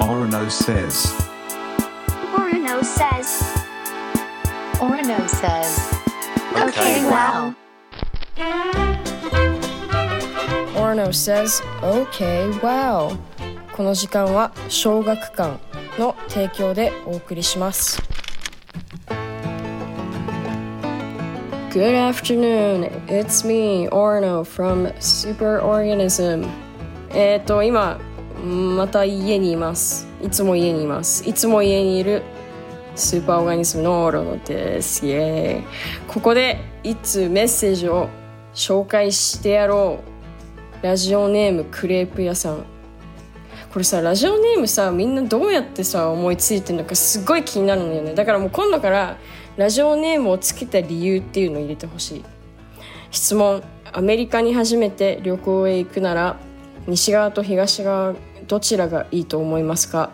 Orono says. Orono says. Orono says. Okay, well. Orono says, OK, wow. この時間は小学館の提供でお送りします。Good afternoon, it's me, Orno from Superorganism. えっと、今、また家にいます。いつも家にいます。いつも家にいるスーパーオーガニズムのオロノです。イエーイ。ここでいつメッセージを紹介してやろう。ラジオネームクレープ屋さん。これさ、ラジオネームさ、みんなどうやってさ、思いついてるのかすっごい気になるんだよね。だからもう今度からラジオネームをつけた理由っていうのを入れてほしい。質問。アメリカに初めて旅行へ行くなら、西側と東側どちらがいいと思いますか？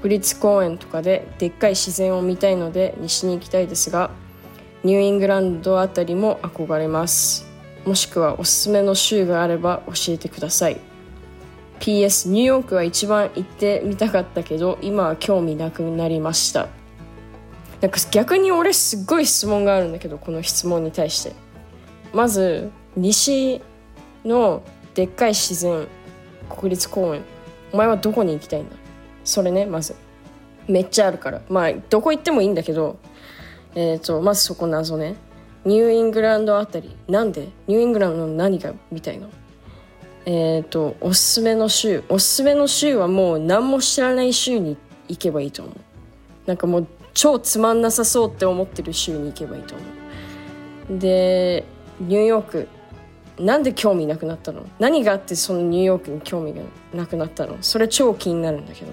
国立公園とかででっかい自然を見たいので西に行きたいですがニューイングランドあたりも憧れます。もしくはおすすめの州があれば教えてください。PS ニューヨークは一番行ってみたかったけど今は興味なくなりました。なんか逆に俺すっごい質問があるんだけどこの質問に対して。まず西のでっかい自然国立公園。お前はどこに行きたいんだ？それねまず。めっちゃあるから。まあどこ行ってもいいんだけどえっ、とまずそこ謎ね。ニューイングランドあたり。なんで？ニューイングランドの何がみたいなえっ、とおすすめの州。おすすめの州はもう何も知らない州に行けばいいと思う。なんかもう超つまんなさそうって思ってる州に行けばいいと思う。でニューヨーク。なんで興味なくなったの？何があってそのニューヨークに興味がなくなったの？それ超気になるんだけど。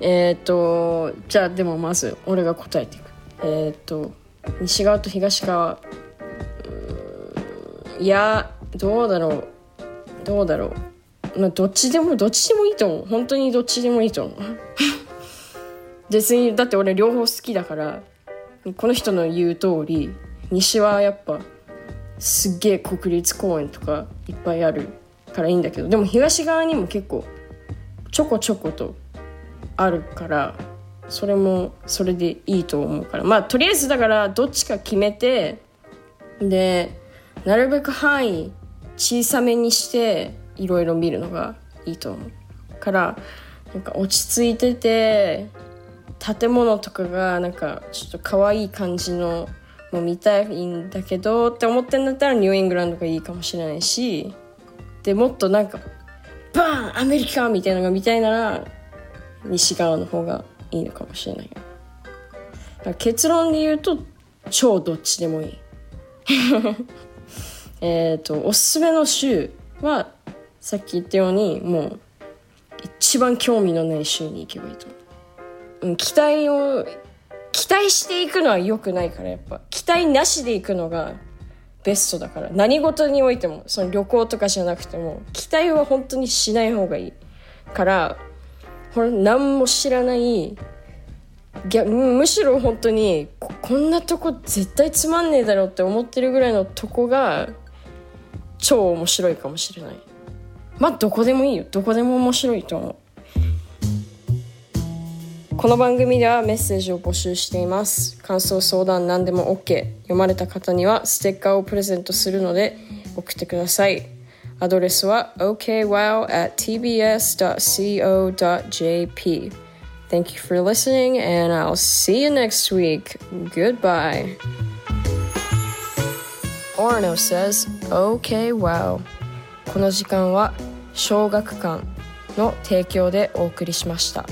えっ、とじゃあでもまず俺が答えていく。えっ、と西側と東側。いやどうだろう。どうだろう。まあどっちでもどっちでもいいと思う。本当にどっちでもいいと思う。別にだって俺両方好きだからこの人の言う通り西はやっぱすっげえ国立公園とかいっぱいあるからいいんだけどでも東側にも結構ちょこちょことあるからそれもそれでいいと思うから。まあとりあえずだからどっちか決めてでなるべく範囲小さめにしていろいろ見るのがいいと思うからなんか落ち着いてて建物とかがなんかちょっと可愛い感じのもう見たいんだけどって思ってんだったらニューイングランドがいいかもしれないしでもっとなんかバーンアメリカみたいなのが見たいなら西側の方がいいのかもしれない。結論で言うと超どっちでもいい。えっとおすすめの州はさっき言ったようにもう一番興味のない州に行けばいいと思う、うん、期待を期待していくのは良くないからやっぱ。期待なしで行くのがベストだから。何事においてもその旅行とかじゃなくても期待は本当にしない方がいいからほら何も知らないむしろ本当にこんなとこ絶対つまんねえだろうって思ってるぐらいのとこが超面白いかもしれない。まあどこでもいいよ。どこでも面白いと思う。この番組ではメッセージを募集しています感想相談何でも OK 読まれた方にはステッカーをプレゼントするので送ってくださいアドレスは okwow at tbs.co.jp Thank you for listening and I'll see you next week. Goodbye. Orno says, Okay, wow. この時間は小学館の提供でお送りしました。